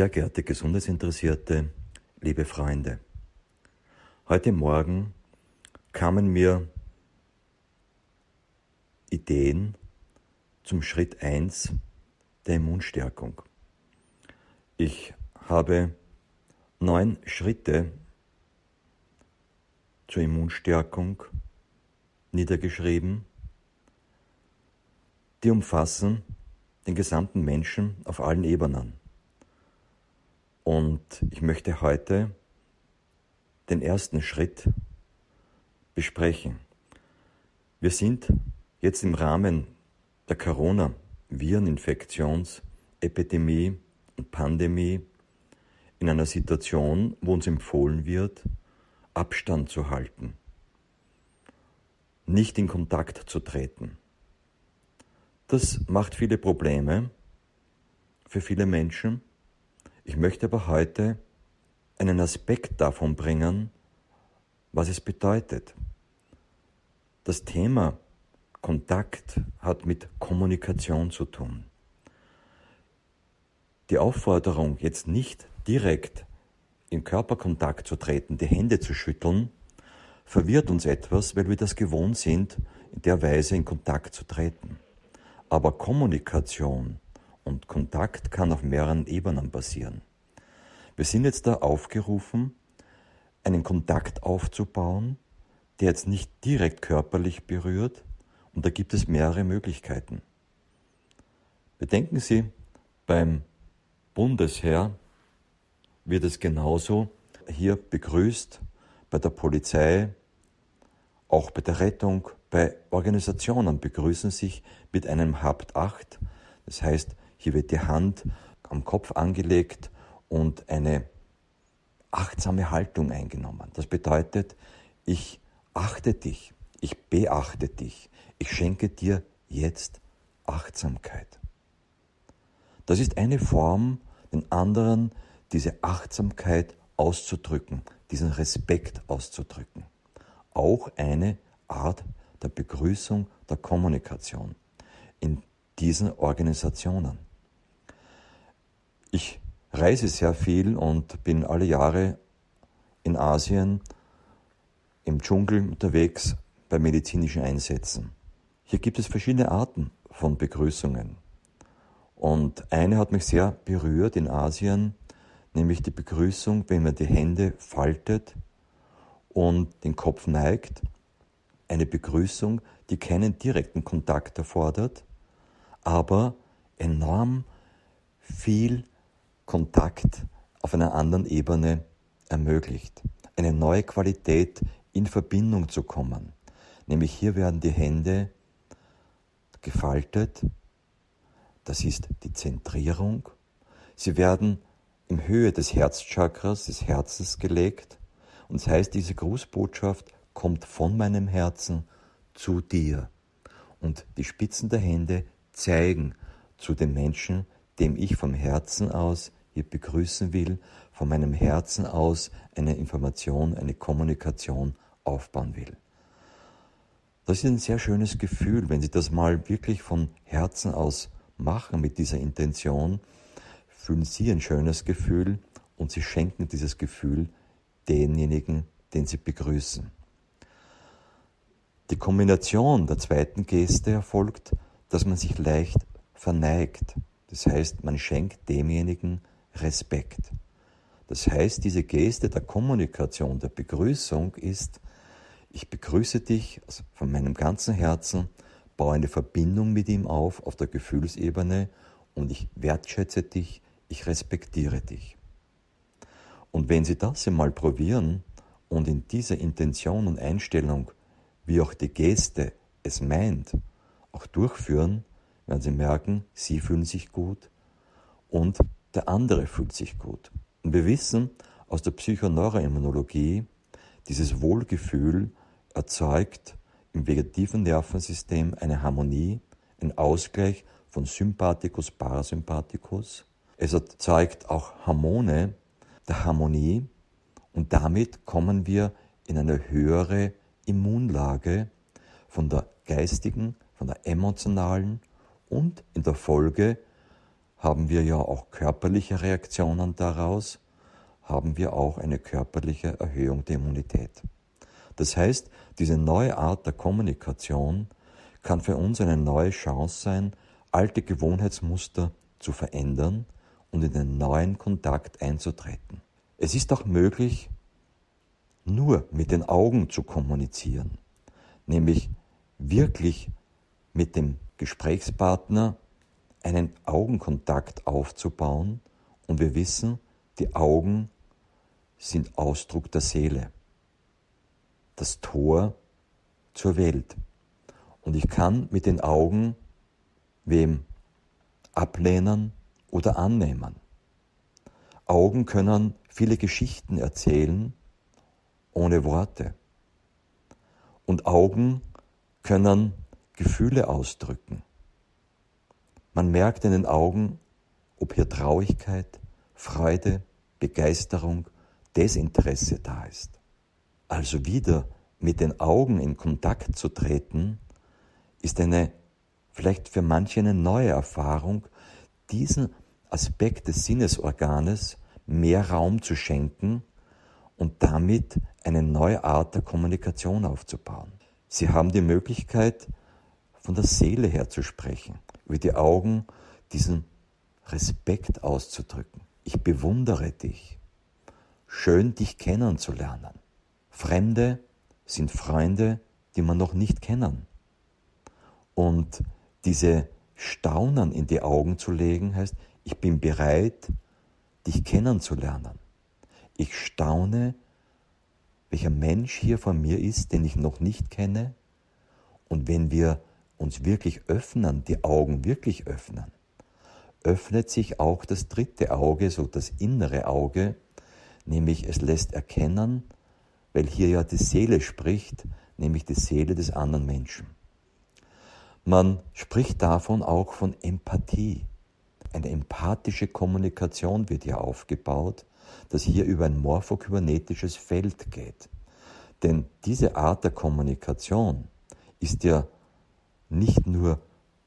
Sehr geehrte Gesundheitsinteressierte, liebe Freunde, heute Morgen kamen mir Ideen zum Schritt 1 der Immunstärkung. Ich habe neun Schritte zur Immunstärkung niedergeschrieben, die umfassen den gesamten Menschen auf allen Ebenen. Und ich möchte heute den ersten Schritt besprechen. Wir sind jetzt im Rahmen der Corona-Vireninfektionsepidemie und Pandemie in einer Situation, wo uns empfohlen wird, Abstand zu halten, nicht in Kontakt zu treten. Das macht viele Probleme für viele Menschen. Ich möchte aber heute einen Aspekt davon bringen, was es bedeutet. Das Thema Kontakt hat mit Kommunikation zu tun. Die Aufforderung, jetzt nicht direkt in Körperkontakt zu treten, die Hände zu schütteln, verwirrt uns etwas, weil wir das gewohnt sind, in der Weise in Kontakt zu treten. Aber Kommunikation und Kontakt kann auf mehreren Ebenen passieren. Wir sind jetzt da aufgerufen, einen Kontakt aufzubauen, der jetzt nicht direkt körperlich berührt, und da gibt es mehrere Möglichkeiten. Bedenken Sie, beim Bundesheer wird es genauso hier begrüßt, bei der Polizei, auch bei der Rettung, bei Organisationen begrüßen sich mit einem Habt 8. Das heißt, hier wird die Hand am Kopf angelegt und eine achtsame Haltung eingenommen. Das bedeutet, ich achte dich, ich beachte dich, ich schenke dir jetzt Achtsamkeit. Das ist eine Form, den anderen diese Achtsamkeit auszudrücken, diesen Respekt auszudrücken. Auch eine Art der Begrüßung, der Kommunikation in diesen Organisationen. Ich reise sehr viel und bin alle Jahre in Asien im Dschungel unterwegs bei medizinischen Einsätzen. Hier gibt es verschiedene Arten von Begrüßungen. Und eine hat mich sehr berührt in Asien, nämlich die Begrüßung, wenn man die Hände faltet und den Kopf neigt eine Begrüßung, die keinen direkten Kontakt erfordert, aber enorm viel Kontakt auf einer anderen Ebene ermöglicht. Eine neue Qualität in Verbindung zu kommen. Nämlich hier werden die Hände gefaltet, das ist die Zentrierung. Sie werden in Höhe des Herzchakras, des Herzens gelegt. Und das heißt, diese Grußbotschaft kommt von meinem Herzen zu dir. Und die Spitzen der Hände zeigen zu dem Menschen, dem ich vom Herzen aus begrüßen will, von meinem Herzen aus eine Information, eine Kommunikation aufbauen will. Das ist ein sehr schönes Gefühl, wenn Sie das mal wirklich von Herzen aus machen mit dieser Intention, fühlen Sie ein schönes Gefühl und Sie schenken dieses Gefühl denjenigen, den Sie begrüßen. Die Kombination der zweiten Geste erfolgt, dass man sich leicht verneigt. Das heißt, man schenkt demjenigen Respekt. Das heißt, diese Geste der Kommunikation, der Begrüßung ist, ich begrüße dich von meinem ganzen Herzen, baue eine Verbindung mit ihm auf auf der Gefühlsebene und ich wertschätze dich, ich respektiere dich. Und wenn Sie das einmal probieren und in dieser Intention und Einstellung wie auch die Geste es meint, auch durchführen, werden Sie merken, Sie fühlen sich gut und der andere fühlt sich gut. Und wir wissen aus der Psychoneuroimmunologie, dieses Wohlgefühl erzeugt im vegetativen Nervensystem eine Harmonie, ein Ausgleich von Sympathikus, Parasympathikus. Es erzeugt auch Hormone der Harmonie und damit kommen wir in eine höhere Immunlage von der geistigen, von der emotionalen und in der Folge haben wir ja auch körperliche Reaktionen daraus, haben wir auch eine körperliche Erhöhung der Immunität. Das heißt, diese neue Art der Kommunikation kann für uns eine neue Chance sein, alte Gewohnheitsmuster zu verändern und in einen neuen Kontakt einzutreten. Es ist auch möglich, nur mit den Augen zu kommunizieren, nämlich wirklich mit dem Gesprächspartner einen Augenkontakt aufzubauen und wir wissen, die Augen sind Ausdruck der Seele, das Tor zur Welt. Und ich kann mit den Augen wem ablehnen oder annehmen. Augen können viele Geschichten erzählen ohne Worte. Und Augen können Gefühle ausdrücken. Man merkt in den Augen, ob hier Traurigkeit, Freude, Begeisterung, Desinteresse da ist. Also wieder mit den Augen in Kontakt zu treten, ist eine vielleicht für manche eine neue Erfahrung, diesen Aspekt des Sinnesorganes mehr Raum zu schenken und damit eine neue Art der Kommunikation aufzubauen. Sie haben die Möglichkeit, von der Seele her zu sprechen, über die Augen diesen Respekt auszudrücken. Ich bewundere dich. Schön, dich kennenzulernen. Fremde sind Freunde, die man noch nicht kennen. Und diese Staunen in die Augen zu legen, heißt, ich bin bereit, dich kennenzulernen. Ich staune, welcher Mensch hier vor mir ist, den ich noch nicht kenne. Und wenn wir uns wirklich öffnen, die Augen wirklich öffnen, öffnet sich auch das dritte Auge, so das innere Auge, nämlich es lässt erkennen, weil hier ja die Seele spricht, nämlich die Seele des anderen Menschen. Man spricht davon auch von Empathie. Eine empathische Kommunikation wird hier aufgebaut, das hier über ein morphokybernetisches Feld geht. Denn diese Art der Kommunikation ist ja nicht nur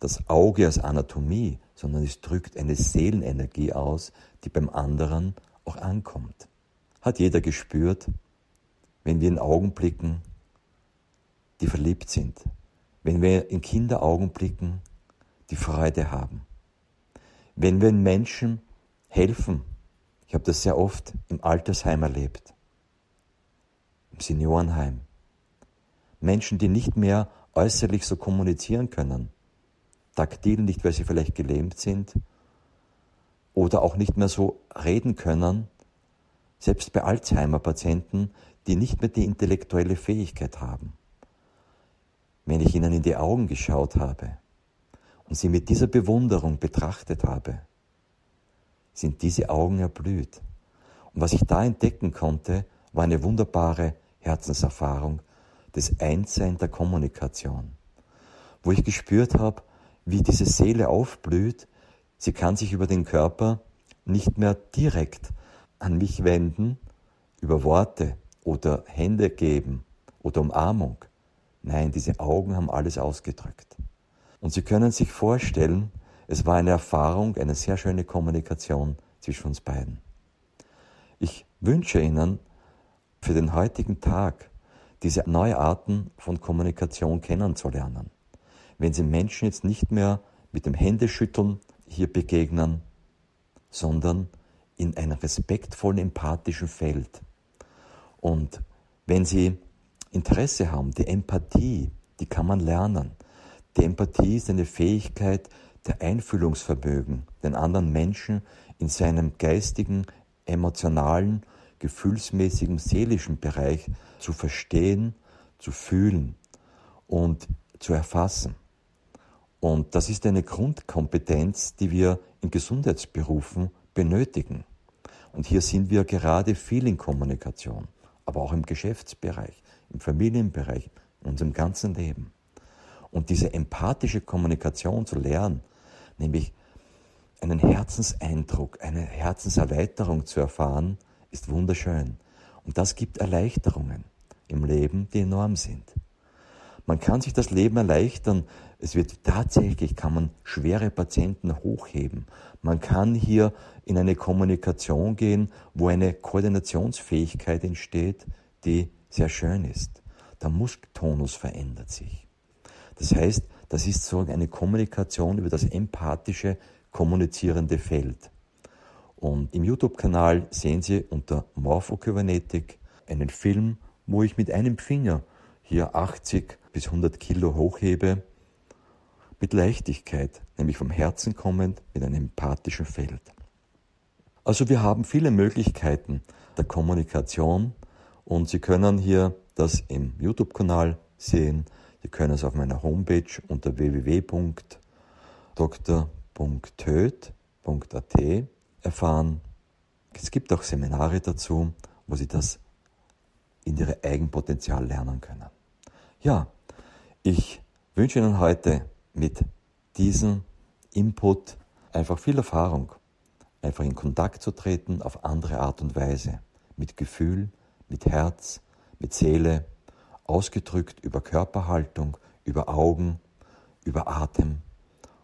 das Auge als Anatomie, sondern es drückt eine Seelenenergie aus, die beim anderen auch ankommt. Hat jeder gespürt, wenn wir in Augen blicken, die verliebt sind, wenn wir in Kinderaugen blicken, die Freude haben, wenn wir Menschen helfen, ich habe das sehr oft im Altersheim erlebt, im Seniorenheim, Menschen, die nicht mehr äußerlich so kommunizieren können. Taktil nicht, weil sie vielleicht gelähmt sind oder auch nicht mehr so reden können, selbst bei Alzheimer-Patienten, die nicht mehr die intellektuelle Fähigkeit haben. Wenn ich ihnen in die Augen geschaut habe und sie mit dieser Bewunderung betrachtet habe, sind diese Augen erblüht. Und was ich da entdecken konnte, war eine wunderbare Herzenserfahrung, des Einssein der Kommunikation, wo ich gespürt habe, wie diese Seele aufblüht, sie kann sich über den Körper nicht mehr direkt an mich wenden, über Worte oder Hände geben oder Umarmung. Nein, diese Augen haben alles ausgedrückt. Und Sie können sich vorstellen, es war eine Erfahrung, eine sehr schöne Kommunikation zwischen uns beiden. Ich wünsche Ihnen für den heutigen Tag diese neue Arten von Kommunikation kennenzulernen. Wenn Sie Menschen jetzt nicht mehr mit dem Händeschütteln hier begegnen, sondern in einem respektvollen, empathischen Feld. Und wenn Sie Interesse haben, die Empathie, die kann man lernen. Die Empathie ist eine Fähigkeit der Einfühlungsvermögen, den anderen Menschen in seinem geistigen, emotionalen gefühlsmäßigen, seelischen Bereich zu verstehen, zu fühlen und zu erfassen. Und das ist eine Grundkompetenz, die wir in Gesundheitsberufen benötigen. Und hier sind wir gerade viel in Kommunikation, aber auch im Geschäftsbereich, im Familienbereich, in unserem ganzen Leben. Und diese empathische Kommunikation zu lernen, nämlich einen Herzenseindruck, eine Herzenserweiterung zu erfahren, ist wunderschön. Und das gibt Erleichterungen im Leben, die enorm sind. Man kann sich das Leben erleichtern. Es wird tatsächlich, kann man schwere Patienten hochheben. Man kann hier in eine Kommunikation gehen, wo eine Koordinationsfähigkeit entsteht, die sehr schön ist. Der Muskeltonus verändert sich. Das heißt, das ist so eine Kommunikation über das empathische, kommunizierende Feld. Und im YouTube-Kanal sehen Sie unter Morphokybernetik einen Film, wo ich mit einem Finger hier 80 bis 100 Kilo hochhebe, mit Leichtigkeit, nämlich vom Herzen kommend, mit einem empathischen Feld. Also wir haben viele Möglichkeiten der Kommunikation und Sie können hier das im YouTube-Kanal sehen. Sie können es auf meiner Homepage unter www.dr.töt.at erfahren. Es gibt auch Seminare dazu, wo Sie das in Ihrem Eigenpotenzial lernen können. Ja, ich wünsche Ihnen heute mit diesem Input einfach viel Erfahrung, einfach in Kontakt zu treten auf andere Art und Weise, mit Gefühl, mit Herz, mit Seele, ausgedrückt über Körperhaltung, über Augen, über Atem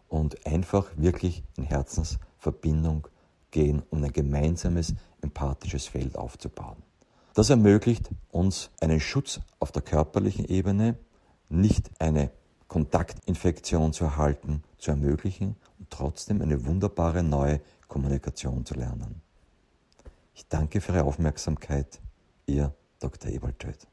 und einfach wirklich in Herzensverbindung gehen, um ein gemeinsames empathisches Feld aufzubauen. Das ermöglicht uns einen Schutz auf der körperlichen Ebene, nicht eine Kontaktinfektion zu erhalten, zu ermöglichen und trotzdem eine wunderbare neue Kommunikation zu lernen. Ich danke für Ihre Aufmerksamkeit. Ihr Dr. Ewald Töth.